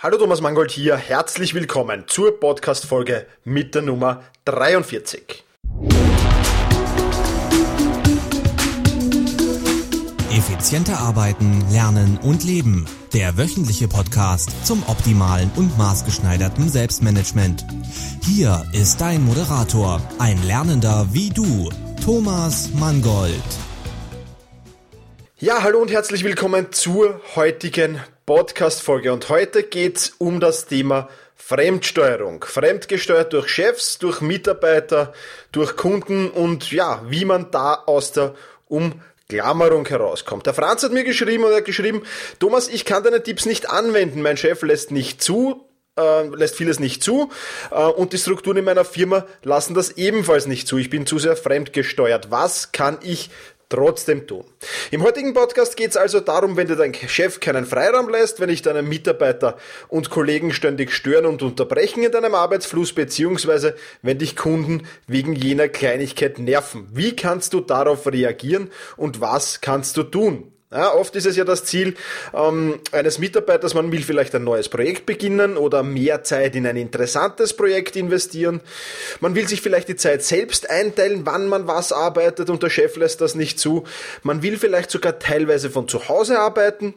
Hallo Thomas Mangold hier, herzlich willkommen zur Podcast-Folge mit der Nummer 43. Effizienter arbeiten, lernen und leben. Der wöchentliche Podcast zum optimalen und maßgeschneiderten Selbstmanagement. Hier ist dein Moderator, ein Lernender wie du, Thomas Mangold. Ja, hallo und herzlich willkommen zur heutigen Podcast-Folge. Und heute geht's um das Thema Fremdsteuerung. Fremdgesteuert durch Chefs, durch Mitarbeiter, durch Kunden und ja, wie man da aus der Umklammerung herauskommt. Der Franz hat mir geschrieben und er hat geschrieben, Thomas, ich kann deine Tipps nicht anwenden. Mein Chef lässt nicht zu, äh, lässt vieles nicht zu äh, und die Strukturen in meiner Firma lassen das ebenfalls nicht zu. Ich bin zu sehr fremdgesteuert. Was kann ich trotzdem tun. Im heutigen Podcast geht es also darum, wenn dir dein Chef keinen Freiraum lässt, wenn dich deine Mitarbeiter und Kollegen ständig stören und unterbrechen in deinem Arbeitsfluss, beziehungsweise wenn dich Kunden wegen jener Kleinigkeit nerven. Wie kannst du darauf reagieren und was kannst du tun? Ja, oft ist es ja das Ziel ähm, eines Mitarbeiters, man will vielleicht ein neues Projekt beginnen oder mehr Zeit in ein interessantes Projekt investieren. Man will sich vielleicht die Zeit selbst einteilen, wann man was arbeitet und der Chef lässt das nicht zu. Man will vielleicht sogar teilweise von zu Hause arbeiten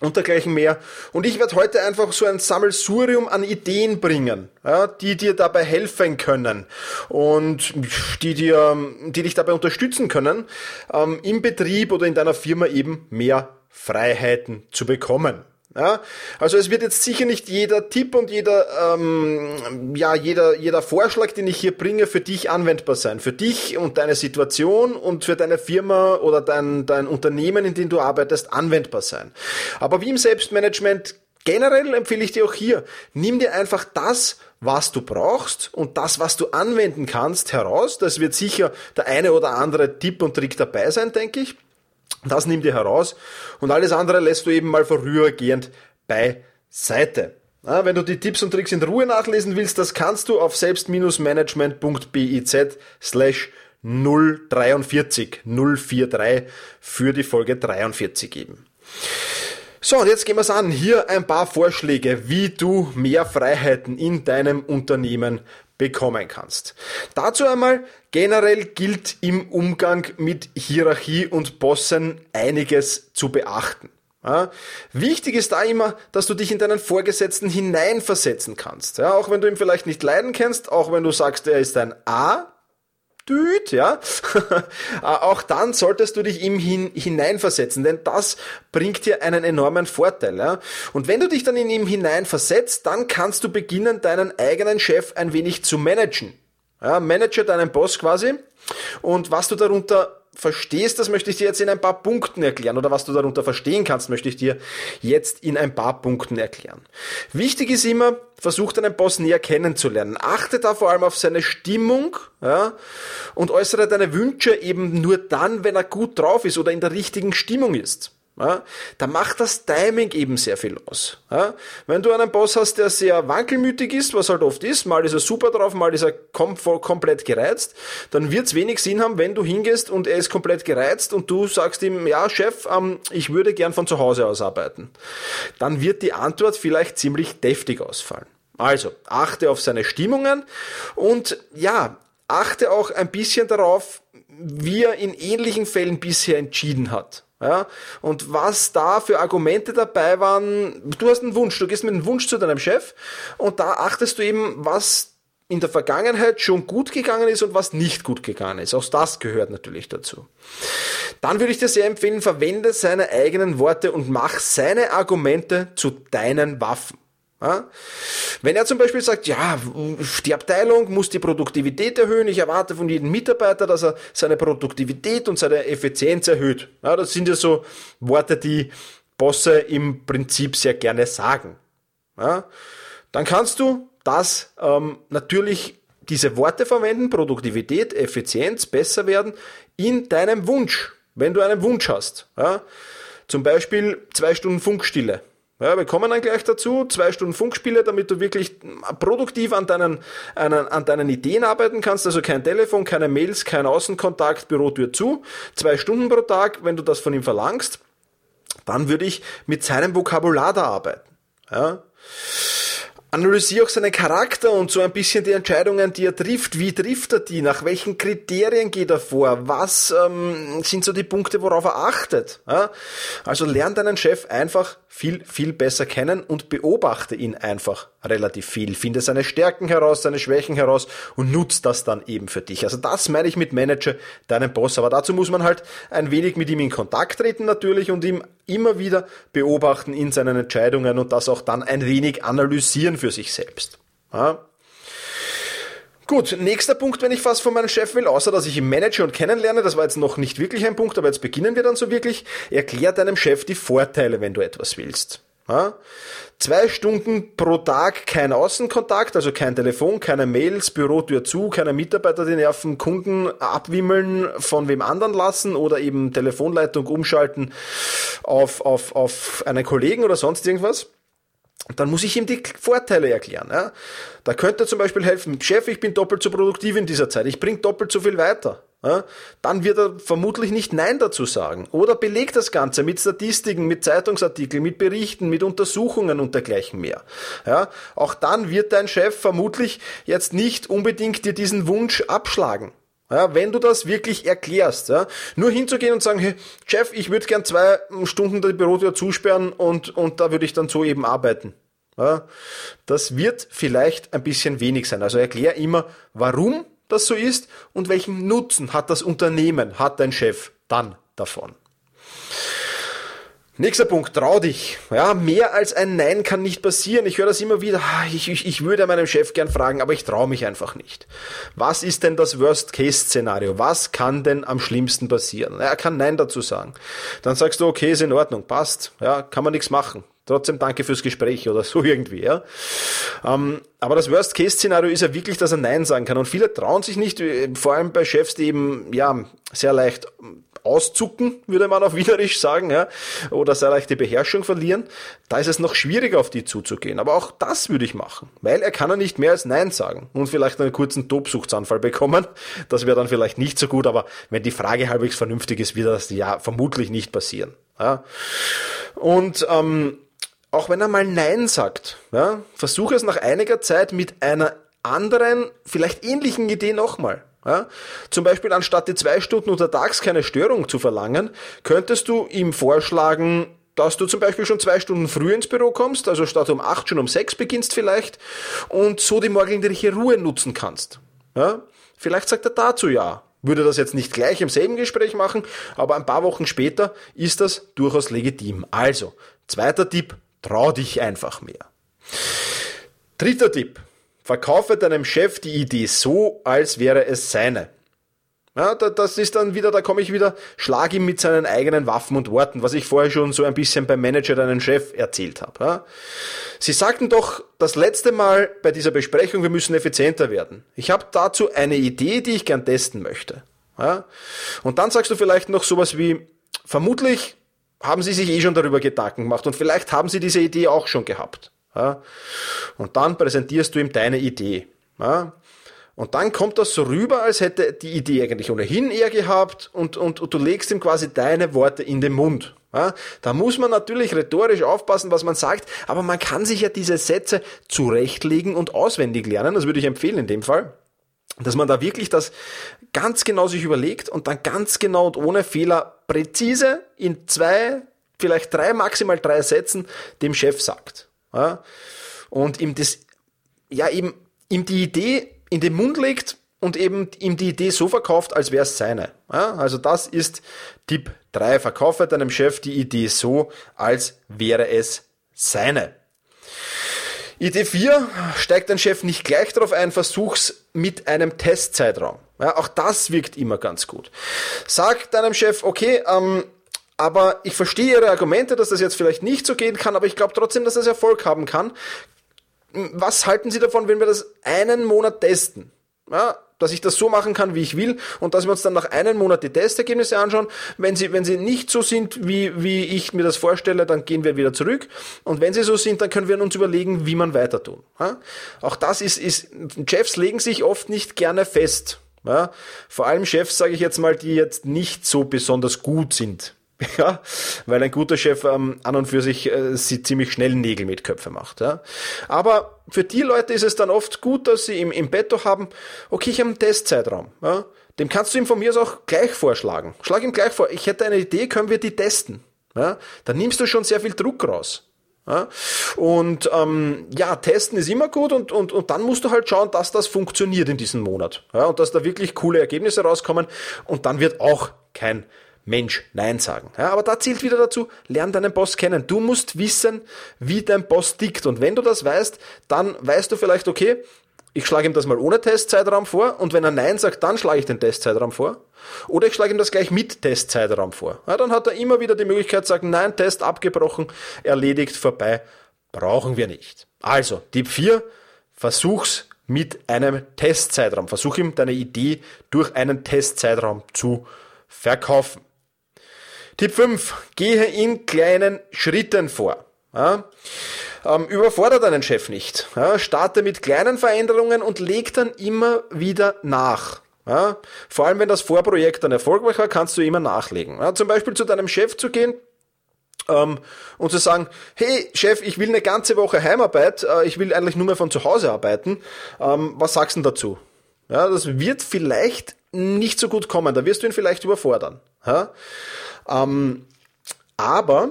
und dergleichen mehr. Und ich werde heute einfach so ein Sammelsurium an Ideen bringen, ja, die dir dabei helfen können und die dir, die dich dabei unterstützen können, ähm, im Betrieb oder in deiner Firma eben mehr Freiheiten zu bekommen. Ja, also es wird jetzt sicher nicht jeder Tipp und jeder, ähm, ja, jeder, jeder Vorschlag, den ich hier bringe, für dich anwendbar sein. Für dich und deine Situation und für deine Firma oder dein, dein Unternehmen, in dem du arbeitest, anwendbar sein. Aber wie im Selbstmanagement generell empfehle ich dir auch hier, nimm dir einfach das, was du brauchst und das, was du anwenden kannst, heraus. Das wird sicher der eine oder andere Tipp und Trick dabei sein, denke ich. Das nimm dir heraus und alles andere lässt du eben mal vorübergehend beiseite. Ja, wenn du die Tipps und Tricks in Ruhe nachlesen willst, das kannst du auf selbst-management.biz slash 043 043 für die Folge 43 geben. So, und jetzt gehen wir es an. Hier ein paar Vorschläge, wie du mehr Freiheiten in deinem Unternehmen bekommen kannst. Dazu einmal, generell gilt im Umgang mit Hierarchie und Bossen einiges zu beachten. Ja, wichtig ist da immer, dass du dich in deinen Vorgesetzten hineinversetzen kannst. Ja, auch wenn du ihn vielleicht nicht leiden kennst, auch wenn du sagst, er ist ein A, Düt, ja, auch dann solltest du dich ihm hin, hineinversetzen, denn das bringt dir einen enormen Vorteil. Ja? Und wenn du dich dann in ihm hineinversetzt, dann kannst du beginnen, deinen eigenen Chef ein wenig zu managen. Ja, manage deinen Boss quasi. Und was du darunter verstehst, das möchte ich dir jetzt in ein paar Punkten erklären. Oder was du darunter verstehen kannst, möchte ich dir jetzt in ein paar Punkten erklären. Wichtig ist immer, versuch deinen Boss näher kennenzulernen. Achte da vor allem auf seine Stimmung ja, und äußere deine Wünsche eben nur dann, wenn er gut drauf ist oder in der richtigen Stimmung ist. Ja, da macht das Timing eben sehr viel aus. Ja, wenn du einen Boss hast, der sehr wankelmütig ist, was halt oft ist, mal ist er super drauf, mal ist er kom komplett gereizt, dann wird es wenig Sinn haben, wenn du hingehst und er ist komplett gereizt und du sagst ihm, ja Chef, ähm, ich würde gern von zu Hause aus arbeiten. Dann wird die Antwort vielleicht ziemlich deftig ausfallen. Also, achte auf seine Stimmungen und ja, achte auch ein bisschen darauf, wie er in ähnlichen Fällen bisher entschieden hat. Ja, und was da für Argumente dabei waren, du hast einen Wunsch, du gehst mit einem Wunsch zu deinem Chef und da achtest du eben, was in der Vergangenheit schon gut gegangen ist und was nicht gut gegangen ist. Auch das gehört natürlich dazu. Dann würde ich dir sehr empfehlen, verwende seine eigenen Worte und mach seine Argumente zu deinen Waffen. Wenn er zum Beispiel sagt, ja, die Abteilung muss die Produktivität erhöhen, ich erwarte von jedem Mitarbeiter, dass er seine Produktivität und seine Effizienz erhöht. Das sind ja so Worte, die Bosse im Prinzip sehr gerne sagen. Dann kannst du das ähm, natürlich diese Worte verwenden, Produktivität, Effizienz, besser werden, in deinem Wunsch, wenn du einen Wunsch hast. Ja? Zum Beispiel zwei Stunden Funkstille. Ja, wir kommen dann gleich dazu. Zwei Stunden Funkspiele, damit du wirklich produktiv an deinen, an, an deinen Ideen arbeiten kannst. Also kein Telefon, keine Mails, kein Außenkontakt, Bürotür zu. Zwei Stunden pro Tag, wenn du das von ihm verlangst, dann würde ich mit seinem Vokabular da arbeiten. Ja. analysiere auch seinen Charakter und so ein bisschen die Entscheidungen, die er trifft. Wie trifft er die? Nach welchen Kriterien geht er vor? Was ähm, sind so die Punkte, worauf er achtet? Ja? Also lern deinen Chef einfach viel, viel besser kennen und beobachte ihn einfach relativ viel. Finde seine Stärken heraus, seine Schwächen heraus und nutze das dann eben für dich. Also das meine ich mit Manager, deinem Boss. Aber dazu muss man halt ein wenig mit ihm in Kontakt treten natürlich und ihm immer wieder beobachten in seinen Entscheidungen und das auch dann ein wenig analysieren für sich selbst. Ja? Gut, nächster Punkt, wenn ich was von meinem Chef will, außer dass ich ihn manage und kennenlerne, das war jetzt noch nicht wirklich ein Punkt, aber jetzt beginnen wir dann so wirklich. Erklär deinem Chef die Vorteile, wenn du etwas willst. Ja? Zwei Stunden pro Tag kein Außenkontakt, also kein Telefon, keine Mails, Bürotür zu, keine Mitarbeiter, die nerven, Kunden abwimmeln, von wem anderen lassen oder eben Telefonleitung umschalten auf, auf, auf einen Kollegen oder sonst irgendwas dann muss ich ihm die Vorteile erklären. Ja? Da könnte zum Beispiel helfen, Chef, ich bin doppelt so produktiv in dieser Zeit, ich bringe doppelt so viel weiter. Ja? Dann wird er vermutlich nicht Nein dazu sagen. Oder belegt das Ganze mit Statistiken, mit Zeitungsartikeln, mit Berichten, mit Untersuchungen und dergleichen mehr. Ja? Auch dann wird dein Chef vermutlich jetzt nicht unbedingt dir diesen Wunsch abschlagen. Ja, wenn du das wirklich erklärst, ja, nur hinzugehen und sagen, hey, Chef, ich würde gern zwei Stunden die Bürotür zusperren und, und da würde ich dann so eben arbeiten. Ja, das wird vielleicht ein bisschen wenig sein. Also erklär immer, warum das so ist und welchen Nutzen hat das Unternehmen, hat dein Chef dann davon. Nächster Punkt, trau dich. Ja, mehr als ein Nein kann nicht passieren. Ich höre das immer wieder. Ah, ich, ich, ich würde meinem Chef gern fragen, aber ich traue mich einfach nicht. Was ist denn das Worst-Case-Szenario? Was kann denn am schlimmsten passieren? Er kann Nein dazu sagen. Dann sagst du, okay, ist in Ordnung, passt. Ja, kann man nichts machen. Trotzdem danke fürs Gespräch oder so irgendwie, ja. Ähm, aber das Worst-Case-Szenario ist ja wirklich, dass er Nein sagen kann. Und viele trauen sich nicht, äh, vor allem bei Chefs, die eben, ja, sehr leicht auszucken, würde man auf Wienerisch sagen, ja, oder sehr leicht die Beherrschung verlieren, da ist es noch schwieriger auf die zuzugehen. Aber auch das würde ich machen, weil er kann ja nicht mehr als Nein sagen und vielleicht einen kurzen Tobsuchtsanfall bekommen. Das wäre dann vielleicht nicht so gut, aber wenn die Frage halbwegs vernünftig ist, wird das ja vermutlich nicht passieren. Ja. Und ähm, auch wenn er mal Nein sagt, ja, versuche es nach einiger Zeit mit einer anderen, vielleicht ähnlichen Idee nochmal. Ja? Zum Beispiel anstatt die zwei Stunden untertags keine Störung zu verlangen, könntest du ihm vorschlagen, dass du zum Beispiel schon zwei Stunden früher ins Büro kommst, also statt um acht schon um sechs beginnst vielleicht und so die morgendliche Ruhe nutzen kannst. Ja? Vielleicht sagt er dazu ja. Würde das jetzt nicht gleich im selben Gespräch machen, aber ein paar Wochen später ist das durchaus legitim. Also, zweiter Tipp, trau dich einfach mehr. Dritter Tipp, Verkaufe deinem Chef die Idee so, als wäre es seine. Ja, das ist dann wieder, da komme ich wieder, schlag ihm mit seinen eigenen Waffen und Worten, was ich vorher schon so ein bisschen beim Manager deinen Chef erzählt habe. Ja. Sie sagten doch das letzte Mal bei dieser Besprechung, wir müssen effizienter werden. Ich habe dazu eine Idee, die ich gern testen möchte. Ja. Und dann sagst du vielleicht noch sowas wie, vermutlich haben Sie sich eh schon darüber Gedanken gemacht und vielleicht haben Sie diese Idee auch schon gehabt. Ja? Und dann präsentierst du ihm deine Idee. Ja? Und dann kommt das so rüber, als hätte die Idee eigentlich ohnehin er gehabt und, und, und du legst ihm quasi deine Worte in den Mund. Ja? Da muss man natürlich rhetorisch aufpassen, was man sagt, aber man kann sich ja diese Sätze zurechtlegen und auswendig lernen. Das würde ich empfehlen in dem Fall. Dass man da wirklich das ganz genau sich überlegt und dann ganz genau und ohne Fehler präzise in zwei, vielleicht drei, maximal drei Sätzen dem Chef sagt. Ja? Und ihm das, ja, eben, ihm die Idee in den Mund legt und eben ihm die Idee so verkauft, als wäre es seine. Ja? Also das ist Tipp 3. Verkaufe deinem Chef die Idee so, als wäre es seine. Idee 4, steigt dein Chef nicht gleich darauf ein, versuch's mit einem Testzeitraum. Ja, auch das wirkt immer ganz gut. Sag deinem Chef, okay, ähm, aber ich verstehe Ihre Argumente, dass das jetzt vielleicht nicht so gehen kann, aber ich glaube trotzdem, dass das Erfolg haben kann. Was halten Sie davon, wenn wir das einen Monat testen? Ja, dass ich das so machen kann, wie ich will und dass wir uns dann nach einem Monat die Testergebnisse anschauen. Wenn sie, wenn sie nicht so sind, wie, wie ich mir das vorstelle, dann gehen wir wieder zurück. Und wenn sie so sind, dann können wir uns überlegen, wie man weiter tun. Ja? Auch das ist, ist, Chefs legen sich oft nicht gerne fest. Ja? Vor allem Chefs, sage ich jetzt mal, die jetzt nicht so besonders gut sind Ja, weil ein guter Chef ähm, an und für sich äh, sie ziemlich schnell Nägel mit Köpfe macht. Ja. Aber für die Leute ist es dann oft gut, dass sie im, im Betto haben, okay, ich habe einen Testzeitraum. Ja. Dem kannst du ihm von mir aus auch gleich vorschlagen. Schlag ihm gleich vor, ich hätte eine Idee, können wir die testen. Ja. Dann nimmst du schon sehr viel Druck raus. Ja? Und ähm, ja, testen ist immer gut und, und, und dann musst du halt schauen, dass das funktioniert in diesem Monat. Ja? Und dass da wirklich coole Ergebnisse rauskommen und dann wird auch kein Mensch Nein sagen. Ja, aber da zählt wieder dazu, lern deinen Boss kennen. Du musst wissen, wie dein Boss tickt. Und wenn du das weißt, dann weißt du vielleicht, okay, ich schlage ihm das mal ohne Testzeitraum vor und wenn er Nein sagt, dann schlage ich den Testzeitraum vor. Oder ich schlage ihm das gleich mit Testzeitraum vor. Ja, dann hat er immer wieder die Möglichkeit zu sagen, nein, Test abgebrochen, erledigt, vorbei, brauchen wir nicht. Also, Tipp 4, versuch's mit einem Testzeitraum. Versuch ihm deine Idee durch einen Testzeitraum zu verkaufen. Tipp 5. Gehe in kleinen Schritten vor. Ja? Ähm, überfordere deinen Chef nicht. Ja? Starte mit kleinen Veränderungen und leg dann immer wieder nach. Ja? Vor allem, wenn das Vorprojekt dann erfolgreich war, kannst du immer nachlegen. Ja? Zum Beispiel zu deinem Chef zu gehen ähm, und zu sagen, hey Chef, ich will eine ganze Woche Heimarbeit, äh, ich will eigentlich nur mehr von zu Hause arbeiten. Ähm, was sagst du dazu? Ja, das wird vielleicht nicht so gut kommen, da wirst du ihn vielleicht überfordern. Ähm, aber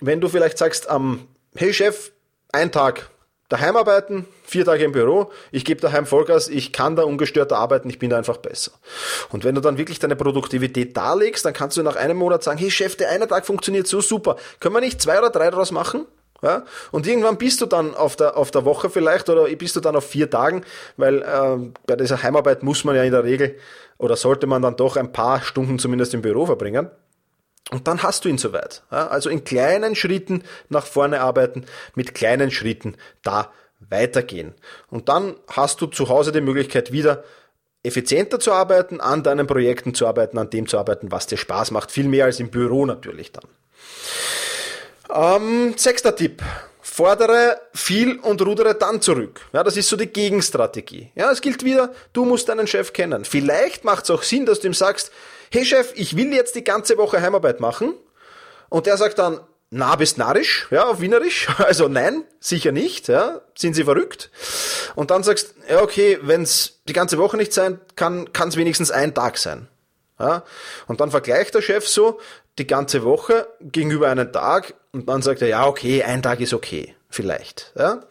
wenn du vielleicht sagst, ähm, hey Chef, ein Tag daheim arbeiten, vier Tage im Büro, ich gebe daheim Vollgas, ich kann da ungestört arbeiten, ich bin da einfach besser. Und wenn du dann wirklich deine Produktivität darlegst, dann kannst du nach einem Monat sagen, hey Chef, der eine Tag funktioniert so super, können wir nicht zwei oder drei daraus machen? Ja? Und irgendwann bist du dann auf der, auf der Woche vielleicht oder bist du dann auf vier Tagen, weil äh, bei dieser Heimarbeit muss man ja in der Regel oder sollte man dann doch ein paar Stunden zumindest im Büro verbringen. Und dann hast du ihn soweit. Also in kleinen Schritten nach vorne arbeiten, mit kleinen Schritten da weitergehen. Und dann hast du zu Hause die Möglichkeit wieder effizienter zu arbeiten, an deinen Projekten zu arbeiten, an dem zu arbeiten, was dir Spaß macht. Viel mehr als im Büro natürlich dann. Ähm, sechster Tipp. Fordere viel und rudere dann zurück. Ja, das ist so die Gegenstrategie. Ja, es gilt wieder, du musst deinen Chef kennen. Vielleicht macht es auch Sinn, dass du ihm sagst, hey Chef, ich will jetzt die ganze Woche Heimarbeit machen. Und der sagt dann, na, bist narrisch, ja, auf Wienerisch. Also nein, sicher nicht, ja. Sind Sie verrückt? Und dann sagst, ja, okay, wenn es die ganze Woche nicht sein kann, kann es wenigstens ein Tag sein. Ja? Und dann vergleicht der Chef so die ganze Woche gegenüber einem Tag und dann sagt er, ja, okay, ein Tag ist okay, vielleicht. Ja?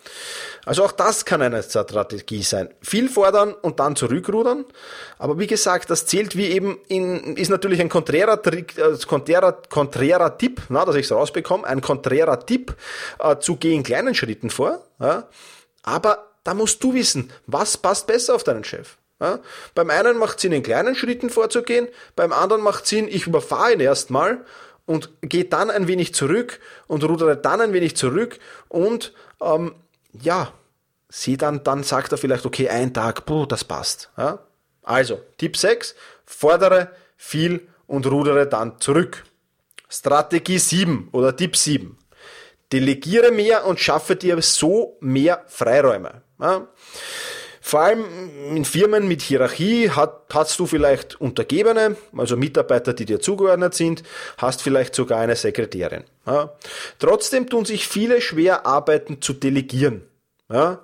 Also auch das kann eine Strategie sein. Viel fordern und dann zurückrudern. Aber wie gesagt, das zählt wie eben in, ist natürlich ein konträrer, Trick, äh, konträrer, konträrer Tipp, na, dass ich es rausbekomme, ein konträrer Tipp äh, zu gehen kleinen Schritten vor. Ja? Aber da musst du wissen, was passt besser auf deinen Chef. Ja? Beim einen macht es Sinn, in kleinen Schritten vorzugehen, beim anderen macht es Sinn, ich überfahre ihn erstmal und gehe dann ein wenig zurück und rudere dann ein wenig zurück und ähm, ja, sie dann, dann sagt er vielleicht, okay, ein Tag, puh, das passt. Ja? Also, Tipp 6, fordere viel und rudere dann zurück. Strategie 7 oder Tipp 7. Delegiere mehr und schaffe dir so mehr Freiräume. Ja? Vor allem in Firmen mit Hierarchie hat, hast du vielleicht Untergebene, also Mitarbeiter, die dir zugeordnet sind, hast vielleicht sogar eine Sekretärin. Ja? Trotzdem tun sich viele schwer, Arbeiten zu delegieren. Ja?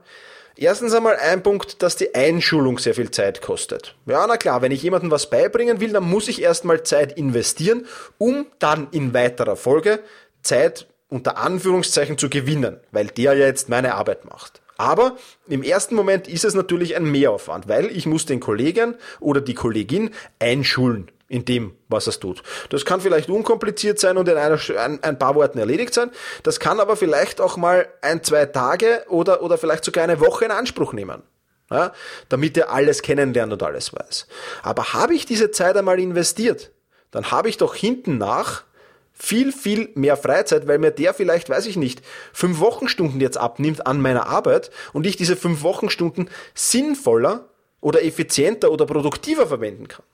Erstens einmal ein Punkt, dass die Einschulung sehr viel Zeit kostet. Ja, na klar, wenn ich jemandem was beibringen will, dann muss ich erstmal Zeit investieren, um dann in weiterer Folge Zeit unter Anführungszeichen zu gewinnen, weil der ja jetzt meine Arbeit macht. Aber im ersten Moment ist es natürlich ein Mehraufwand, weil ich muss den Kollegen oder die Kollegin einschulen in dem, was es tut. Das kann vielleicht unkompliziert sein und in einer, ein, ein, paar Worten erledigt sein. Das kann aber vielleicht auch mal ein, zwei Tage oder, oder vielleicht sogar eine Woche in Anspruch nehmen. Ja, damit er alles kennenlernt und alles weiß. Aber habe ich diese Zeit einmal investiert, dann habe ich doch hinten nach viel, viel mehr Freizeit, weil mir der vielleicht, weiß ich nicht, fünf Wochenstunden jetzt abnimmt an meiner Arbeit und ich diese fünf Wochenstunden sinnvoller oder effizienter oder produktiver verwenden kann.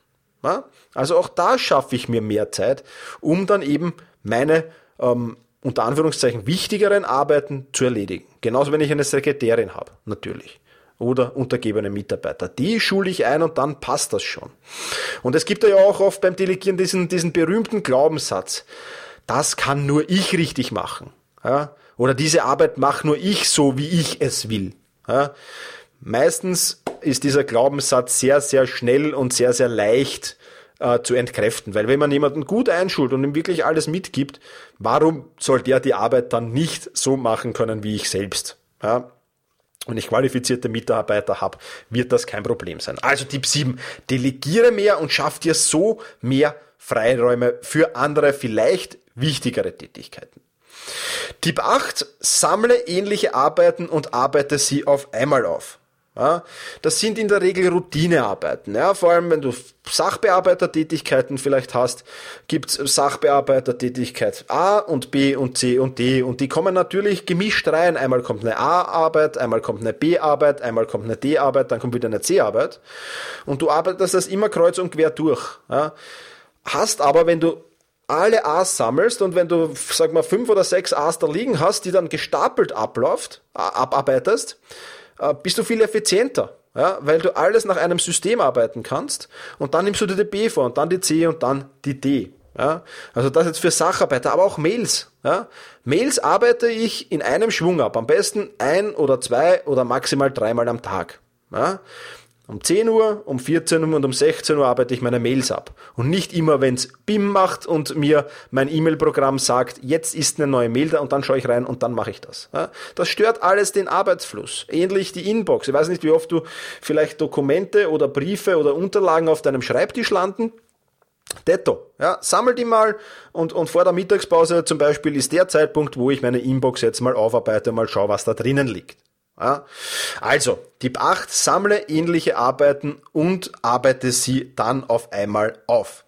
Also auch da schaffe ich mir mehr Zeit, um dann eben meine ähm, unter Anführungszeichen wichtigeren Arbeiten zu erledigen. Genauso wenn ich eine Sekretärin habe, natürlich. Oder untergebene Mitarbeiter. Die schule ich ein und dann passt das schon. Und es gibt ja auch oft beim Delegieren diesen, diesen berühmten Glaubenssatz. Das kann nur ich richtig machen. Ja? Oder diese Arbeit mache nur ich so, wie ich es will. Ja? Meistens ist dieser Glaubenssatz sehr, sehr schnell und sehr, sehr leicht äh, zu entkräften. Weil wenn man jemanden gut einschult und ihm wirklich alles mitgibt, warum soll der die Arbeit dann nicht so machen können wie ich selbst? Ja? Und ich qualifizierte Mitarbeiter habe, wird das kein Problem sein. Also Tipp 7, delegiere mehr und schaff dir so mehr Freiräume für andere, vielleicht wichtigere Tätigkeiten. Tipp 8, sammle ähnliche Arbeiten und arbeite sie auf einmal auf. Ja, das sind in der Regel Routinearbeiten. Ja, vor allem, wenn du Sachbearbeitertätigkeiten vielleicht hast, gibt's Sachbearbeitertätigkeit A und B und C und D und die kommen natürlich gemischt rein. Einmal kommt eine A-Arbeit, einmal kommt eine B-Arbeit, einmal kommt eine D-Arbeit, dann kommt wieder eine C-Arbeit und du arbeitest das immer kreuz und quer durch. Ja. Hast aber, wenn du alle A's sammelst und wenn du, sag mal, fünf oder sechs A's da liegen hast, die dann gestapelt abläuft, abarbeitest, bist du viel effizienter. Ja, weil du alles nach einem System arbeiten kannst und dann nimmst du dir die B vor und dann die C und dann die D. Ja, also das jetzt für Sacharbeiter, aber auch Mails. Ja. Mails arbeite ich in einem Schwung ab, am besten ein oder zwei oder maximal dreimal am Tag. Ja. Um 10 Uhr, um 14 Uhr und um 16 Uhr arbeite ich meine Mails ab. Und nicht immer, wenn's BIM macht und mir mein E-Mail-Programm sagt, jetzt ist eine neue Mail da und dann schaue ich rein und dann mache ich das. Das stört alles den Arbeitsfluss. Ähnlich die Inbox. Ich weiß nicht, wie oft du vielleicht Dokumente oder Briefe oder Unterlagen auf deinem Schreibtisch landen. Detto, ja, sammel die mal und, und vor der Mittagspause zum Beispiel ist der Zeitpunkt, wo ich meine Inbox jetzt mal aufarbeite mal schaue, was da drinnen liegt. Ja? Also, Tipp 8, sammle ähnliche Arbeiten und arbeite sie dann auf einmal auf.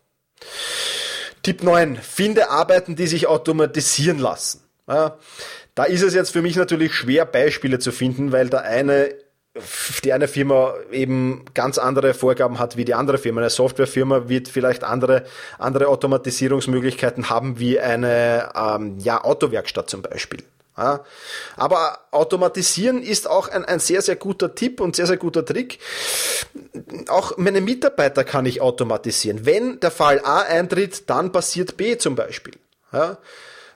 Tipp 9, finde Arbeiten, die sich automatisieren lassen. Ja? Da ist es jetzt für mich natürlich schwer, Beispiele zu finden, weil der eine die eine Firma eben ganz andere Vorgaben hat wie die andere Firma. Eine Softwarefirma wird vielleicht andere, andere Automatisierungsmöglichkeiten haben wie eine ähm, ja, Autowerkstatt zum Beispiel. Ja. Aber automatisieren ist auch ein, ein sehr, sehr guter Tipp und sehr, sehr guter Trick. Auch meine Mitarbeiter kann ich automatisieren. Wenn der Fall A eintritt, dann passiert B zum Beispiel. Ja.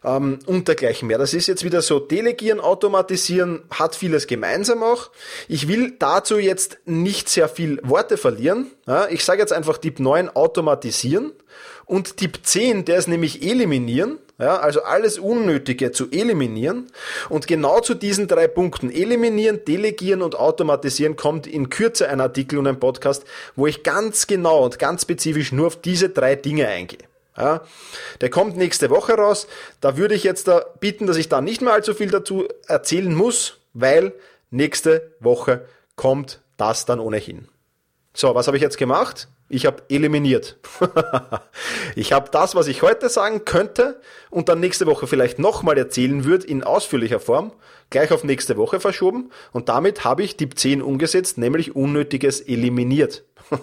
Ähm, und dergleichen mehr. Das ist jetzt wieder so, delegieren, automatisieren hat vieles gemeinsam auch. Ich will dazu jetzt nicht sehr viel Worte verlieren. Ja, ich sage jetzt einfach Tipp 9, automatisieren. Und Tipp 10, der ist nämlich eliminieren. Ja, also alles Unnötige zu eliminieren. Und genau zu diesen drei Punkten, eliminieren, delegieren und automatisieren, kommt in Kürze ein Artikel und ein Podcast, wo ich ganz genau und ganz spezifisch nur auf diese drei Dinge eingehe. Ja, der kommt nächste Woche raus. Da würde ich jetzt da bitten, dass ich da nicht mehr allzu viel dazu erzählen muss, weil nächste Woche kommt das dann ohnehin. So, was habe ich jetzt gemacht? Ich habe eliminiert. ich habe das, was ich heute sagen könnte und dann nächste Woche vielleicht nochmal erzählen würde in ausführlicher Form, gleich auf nächste Woche verschoben und damit habe ich Tipp 10 umgesetzt, nämlich Unnötiges eliminiert.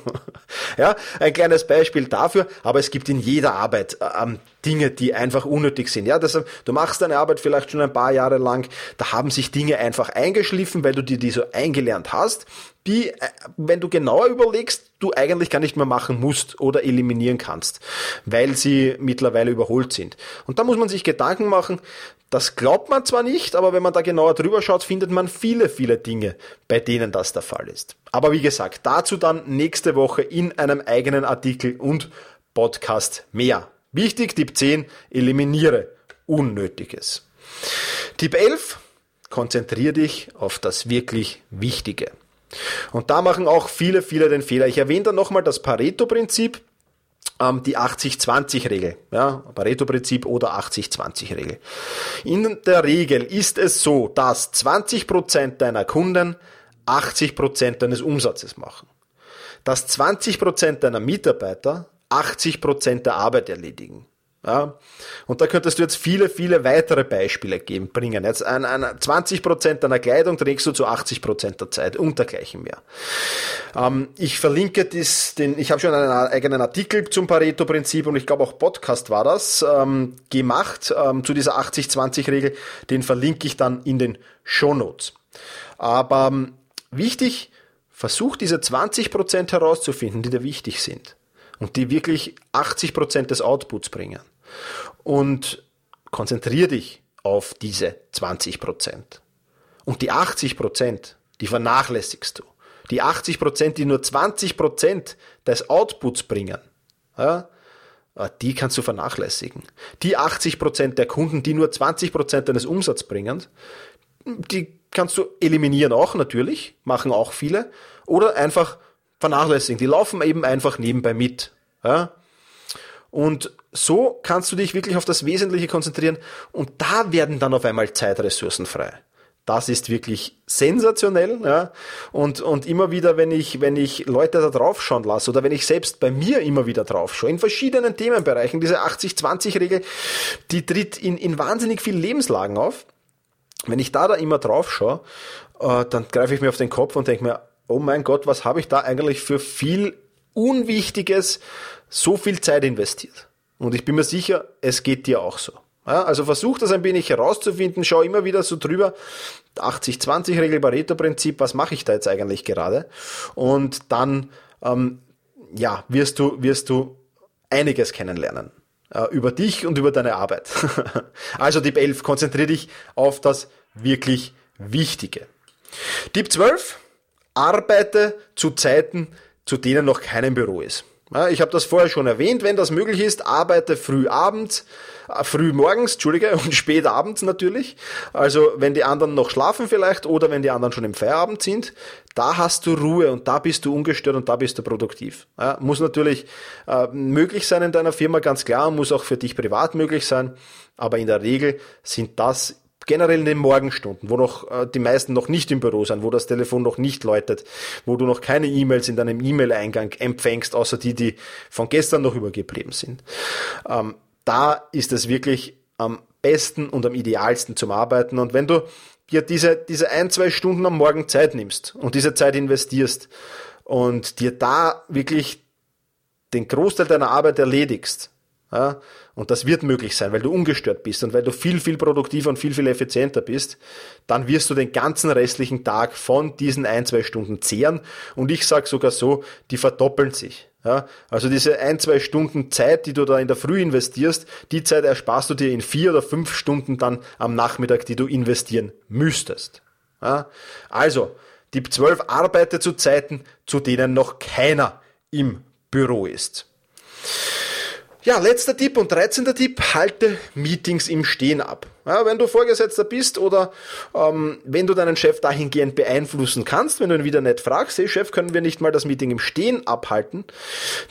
ja, ein kleines Beispiel dafür, aber es gibt in jeder Arbeit ähm, Dinge, die einfach unnötig sind. Ja, das, du machst deine Arbeit vielleicht schon ein paar Jahre lang, da haben sich Dinge einfach eingeschliffen, weil du dir die so eingelernt hast die, äh, wenn du genauer überlegst, du eigentlich gar nicht mehr machen musst oder eliminieren kannst, weil sie mittlerweile überholt sind. Und da muss man sich Gedanken machen, das glaubt man zwar nicht, aber wenn man da genauer drüber schaut, findet man viele, viele Dinge, bei denen das der Fall ist. Aber wie gesagt, dazu dann nächste Woche in einem eigenen Artikel und Podcast mehr. Wichtig, Tipp 10, eliminiere Unnötiges. Tipp 11, konzentriere dich auf das wirklich Wichtige. Und da machen auch viele, viele den Fehler. Ich erwähne dann nochmal das Pareto-Prinzip, ähm, die 80-20-Regel. Ja, Pareto-Prinzip oder 80-20-Regel. In der Regel ist es so, dass 20% deiner Kunden 80% deines Umsatzes machen. Dass 20% deiner Mitarbeiter 80% der Arbeit erledigen. Ja, und da könntest du jetzt viele, viele weitere Beispiele geben, bringen. Jetzt ein, ein 20% deiner Kleidung trägst du zu 80% der Zeit und dergleichen mehr. Ähm, ich verlinke das, den, ich habe schon einen eigenen Artikel zum Pareto-Prinzip und ich glaube auch Podcast war das, ähm, gemacht ähm, zu dieser 80-20-Regel. Den verlinke ich dann in den Show Notes. Aber ähm, wichtig, versuch diese 20% herauszufinden, die dir wichtig sind und die wirklich 80% des Outputs bringen. Und konzentrier dich auf diese 20%. Und die 80%, die vernachlässigst du. Die 80%, die nur 20% des Outputs bringen, ja, die kannst du vernachlässigen. Die 80% der Kunden, die nur 20% deines Umsatzes bringen, die kannst du eliminieren auch natürlich, machen auch viele, oder einfach vernachlässigen. Die laufen eben einfach nebenbei mit. Ja? Und so kannst du dich wirklich auf das Wesentliche konzentrieren und da werden dann auf einmal Zeitressourcen frei. Das ist wirklich sensationell, ja. Und, und immer wieder, wenn ich, wenn ich Leute da drauf schauen lasse oder wenn ich selbst bei mir immer wieder drauf schaue, in verschiedenen Themenbereichen, diese 80-20-Regel, die tritt in, in wahnsinnig vielen Lebenslagen auf. Wenn ich da da immer drauf schaue, äh, dann greife ich mir auf den Kopf und denke mir, oh mein Gott, was habe ich da eigentlich für viel Unwichtiges, so viel Zeit investiert? Und ich bin mir sicher, es geht dir auch so. Ja, also versuch das ein wenig herauszufinden, schau immer wieder so drüber. 80-20-Regel, Pareto-Prinzip, was mache ich da jetzt eigentlich gerade? Und dann, ähm, ja, wirst du, wirst du einiges kennenlernen. Äh, über dich und über deine Arbeit. also Tipp 11, konzentriere dich auf das wirklich Wichtige. Tipp 12, arbeite zu Zeiten, zu denen noch kein Büro ist. Ja, ich habe das vorher schon erwähnt, wenn das möglich ist, arbeite früh abends, äh, früh morgens, Entschuldige, und spät abends natürlich. Also wenn die anderen noch schlafen vielleicht oder wenn die anderen schon im Feierabend sind, da hast du Ruhe und da bist du ungestört und da bist du produktiv. Ja, muss natürlich äh, möglich sein in deiner Firma, ganz klar, muss auch für dich privat möglich sein, aber in der Regel sind das generell in den Morgenstunden, wo noch äh, die meisten noch nicht im Büro sind, wo das Telefon noch nicht läutet, wo du noch keine E-Mails in deinem E-Mail-Eingang empfängst, außer die, die von gestern noch übergeblieben sind. Ähm, da ist es wirklich am besten und am idealsten zum Arbeiten. Und wenn du dir diese, diese ein, zwei Stunden am Morgen Zeit nimmst und diese Zeit investierst und dir da wirklich den Großteil deiner Arbeit erledigst, ja, und das wird möglich sein, weil du ungestört bist und weil du viel, viel produktiver und viel, viel effizienter bist, dann wirst du den ganzen restlichen Tag von diesen ein, zwei Stunden zehren. Und ich sage sogar so, die verdoppeln sich. Ja, also diese ein, zwei Stunden Zeit, die du da in der Früh investierst, die Zeit ersparst du dir in vier oder fünf Stunden dann am Nachmittag, die du investieren müsstest. Ja, also, die 12 arbeite zu Zeiten, zu denen noch keiner im Büro ist. Ja, letzter Tipp und 13. Tipp, halte Meetings im Stehen ab. Ja, wenn du Vorgesetzter bist oder ähm, wenn du deinen Chef dahingehend beeinflussen kannst, wenn du ihn wieder nicht fragst, hey Chef, können wir nicht mal das Meeting im Stehen abhalten,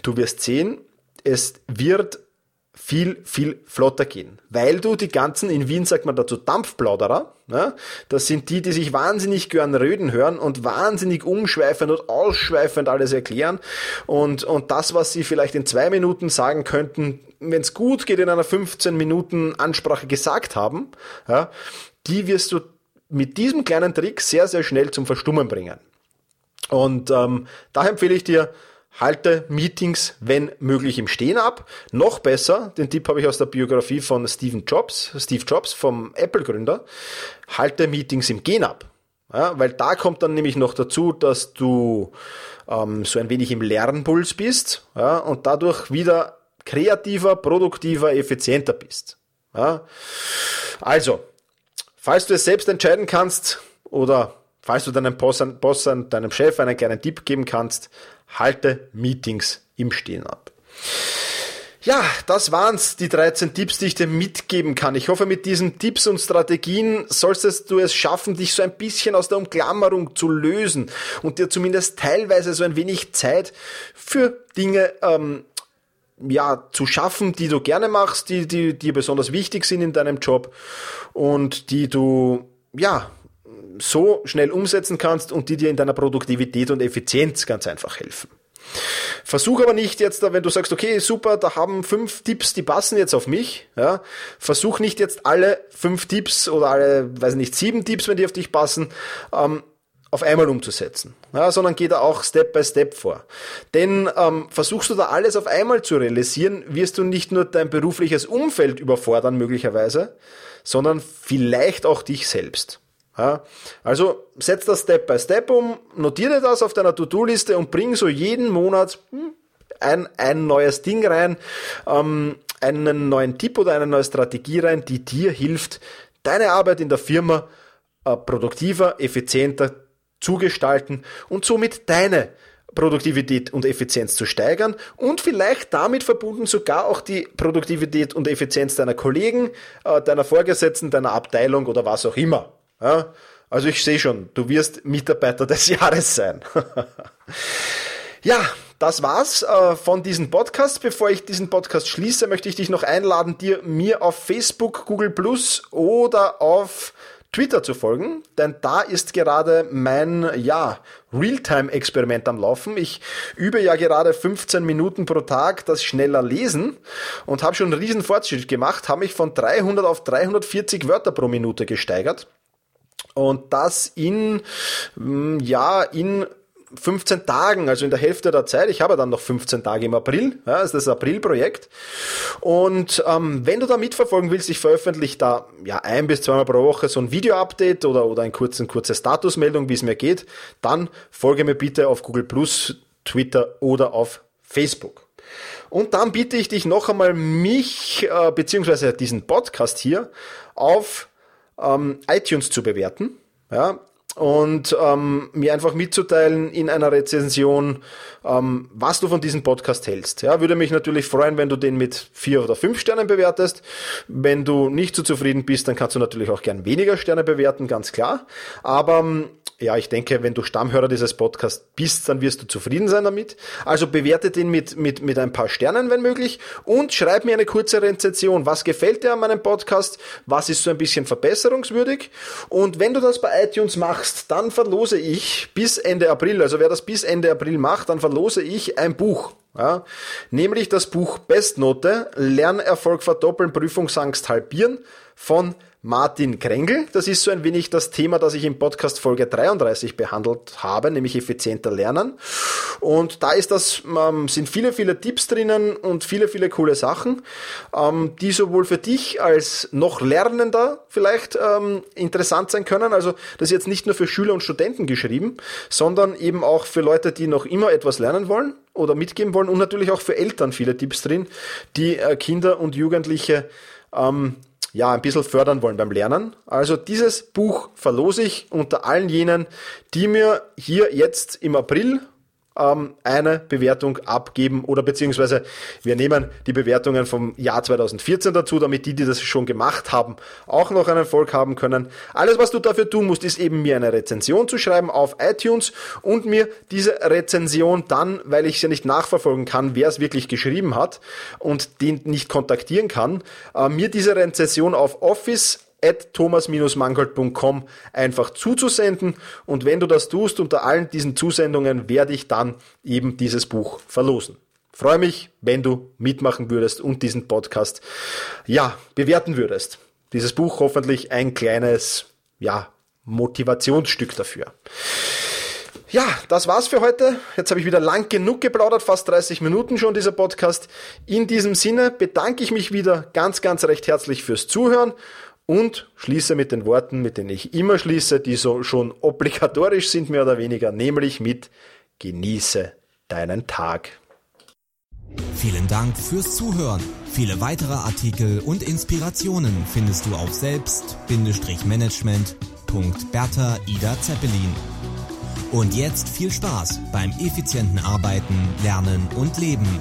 du wirst sehen, es wird viel, viel flotter gehen. Weil du die ganzen, in Wien sagt man dazu Dampfplauderer, ne? das sind die, die sich wahnsinnig gern röden hören und wahnsinnig umschweifend und ausschweifend alles erklären. Und, und das, was sie vielleicht in zwei Minuten sagen könnten, wenn es gut geht, in einer 15 Minuten Ansprache gesagt haben, ja, die wirst du mit diesem kleinen Trick sehr, sehr schnell zum Verstummen bringen. Und ähm, daher empfehle ich dir, halte Meetings, wenn möglich, im Stehen ab. Noch besser, den Tipp habe ich aus der Biografie von Steve Jobs, Steve Jobs vom Apple-Gründer, halte Meetings im Gehen ab. Ja, weil da kommt dann nämlich noch dazu, dass du ähm, so ein wenig im Lernpuls bist ja, und dadurch wieder kreativer, produktiver, effizienter bist. Ja. Also, falls du es selbst entscheiden kannst oder falls du deinem Boss, Boss deinem Chef einen kleinen Tipp geben kannst, halte Meetings im Stehen ab. Ja, das waren's, die 13 Tipps, die ich dir mitgeben kann. Ich hoffe, mit diesen Tipps und Strategien solltest du es schaffen, dich so ein bisschen aus der Umklammerung zu lösen und dir zumindest teilweise so ein wenig Zeit für Dinge ähm, ja, zu schaffen, die du gerne machst, die, dir besonders wichtig sind in deinem Job und die du ja so schnell umsetzen kannst und die dir in deiner Produktivität und Effizienz ganz einfach helfen. Versuch aber nicht jetzt, wenn du sagst, okay, super, da haben fünf Tipps, die passen jetzt auf mich, ja, versuch nicht jetzt alle fünf Tipps oder alle, weiß nicht, sieben Tipps, wenn die auf dich passen, ähm, auf einmal umzusetzen, ja, sondern geh da auch Step by Step vor. Denn ähm, versuchst du da alles auf einmal zu realisieren, wirst du nicht nur dein berufliches Umfeld überfordern möglicherweise, sondern vielleicht auch dich selbst. Ja, also setz das Step by Step um, notiere das auf deiner To-Do-Liste und bring so jeden Monat hm, ein, ein neues Ding rein, ähm, einen neuen Tipp oder eine neue Strategie rein, die dir hilft, deine Arbeit in der Firma äh, produktiver, effizienter zu gestalten und somit deine Produktivität und Effizienz zu steigern und vielleicht damit verbunden sogar auch die Produktivität und Effizienz deiner Kollegen, äh, deiner Vorgesetzten, deiner Abteilung oder was auch immer. Ja? Also ich sehe schon, du wirst Mitarbeiter des Jahres sein. ja, das war's äh, von diesem Podcast. Bevor ich diesen Podcast schließe, möchte ich dich noch einladen, dir mir auf Facebook, Google Plus oder auf Twitter zu folgen, denn da ist gerade mein, ja, Realtime-Experiment am Laufen. Ich übe ja gerade 15 Minuten pro Tag das schneller Lesen und habe schon einen riesen Fortschritt gemacht, habe mich von 300 auf 340 Wörter pro Minute gesteigert. Und das in, mm, ja, in 15 Tagen, also in der Hälfte der Zeit. Ich habe dann noch 15 Tage im April. Ja, das ist das April-Projekt. Und ähm, wenn du da mitverfolgen willst, ich veröffentliche da ja ein bis zweimal pro Woche so ein Video-Update oder, oder eine kurze, kurze Statusmeldung, wie es mir geht, dann folge mir bitte auf Google Plus, Twitter oder auf Facebook. Und dann bitte ich dich noch einmal, mich äh, beziehungsweise diesen Podcast hier auf ähm, iTunes zu bewerten. Ja, und ähm, mir einfach mitzuteilen in einer Rezension, ähm, was du von diesem Podcast hältst. Ja, würde mich natürlich freuen, wenn du den mit vier oder fünf Sternen bewertest. Wenn du nicht so zufrieden bist, dann kannst du natürlich auch gern weniger Sterne bewerten, ganz klar. Aber ähm, ja, ich denke, wenn du Stammhörer dieses Podcasts bist, dann wirst du zufrieden sein damit. Also bewerte den mit, mit, mit ein paar Sternen, wenn möglich, und schreib mir eine kurze Rezension. Was gefällt dir an meinem Podcast? Was ist so ein bisschen verbesserungswürdig? Und wenn du das bei iTunes machst, dann verlose ich bis Ende April, also wer das bis Ende April macht, dann verlose ich ein Buch. Ja, nämlich das Buch Bestnote, Lernerfolg verdoppeln, Prüfungsangst halbieren von Martin Krengel. Das ist so ein wenig das Thema, das ich im Podcast Folge 33 behandelt habe, nämlich effizienter Lernen. Und da ist das, ähm, sind viele, viele Tipps drinnen und viele, viele coole Sachen, ähm, die sowohl für dich als noch Lernender vielleicht ähm, interessant sein können. Also das ist jetzt nicht nur für Schüler und Studenten geschrieben, sondern eben auch für Leute, die noch immer etwas lernen wollen oder mitgeben wollen und natürlich auch für Eltern viele Tipps drin, die äh, Kinder und Jugendliche ähm, ja, ein bisschen fördern wollen beim Lernen. Also dieses Buch verlose ich unter allen jenen, die mir hier jetzt im April ähm, eine Bewertung abgeben oder beziehungsweise wir nehmen die Bewertungen vom Jahr 2014 dazu, damit die, die das schon gemacht haben, auch noch einen Erfolg haben können. Alles, was du dafür tun musst, ist eben mir eine Rezension zu schreiben auf iTunes und mir diese Rezension dann, weil ich ja nicht nachverfolgen kann, wer es wirklich geschrieben hat und den nicht kontaktieren kann, äh, mir diese Rezension auf Office at thomas-mangold.com einfach zuzusenden. Und wenn du das tust, unter allen diesen Zusendungen werde ich dann eben dieses Buch verlosen. Freue mich, wenn du mitmachen würdest und diesen Podcast, ja, bewerten würdest. Dieses Buch hoffentlich ein kleines, ja, Motivationsstück dafür. Ja, das war's für heute. Jetzt habe ich wieder lang genug geplaudert, fast 30 Minuten schon dieser Podcast. In diesem Sinne bedanke ich mich wieder ganz, ganz recht herzlich fürs Zuhören und schließe mit den Worten, mit denen ich immer schließe, die so schon obligatorisch sind, mehr oder weniger, nämlich mit Genieße deinen Tag. Vielen Dank fürs Zuhören. Viele weitere Artikel und Inspirationen findest du auf selbst-management.bertha Ida Zeppelin. Und jetzt viel Spaß beim effizienten Arbeiten, Lernen und Leben.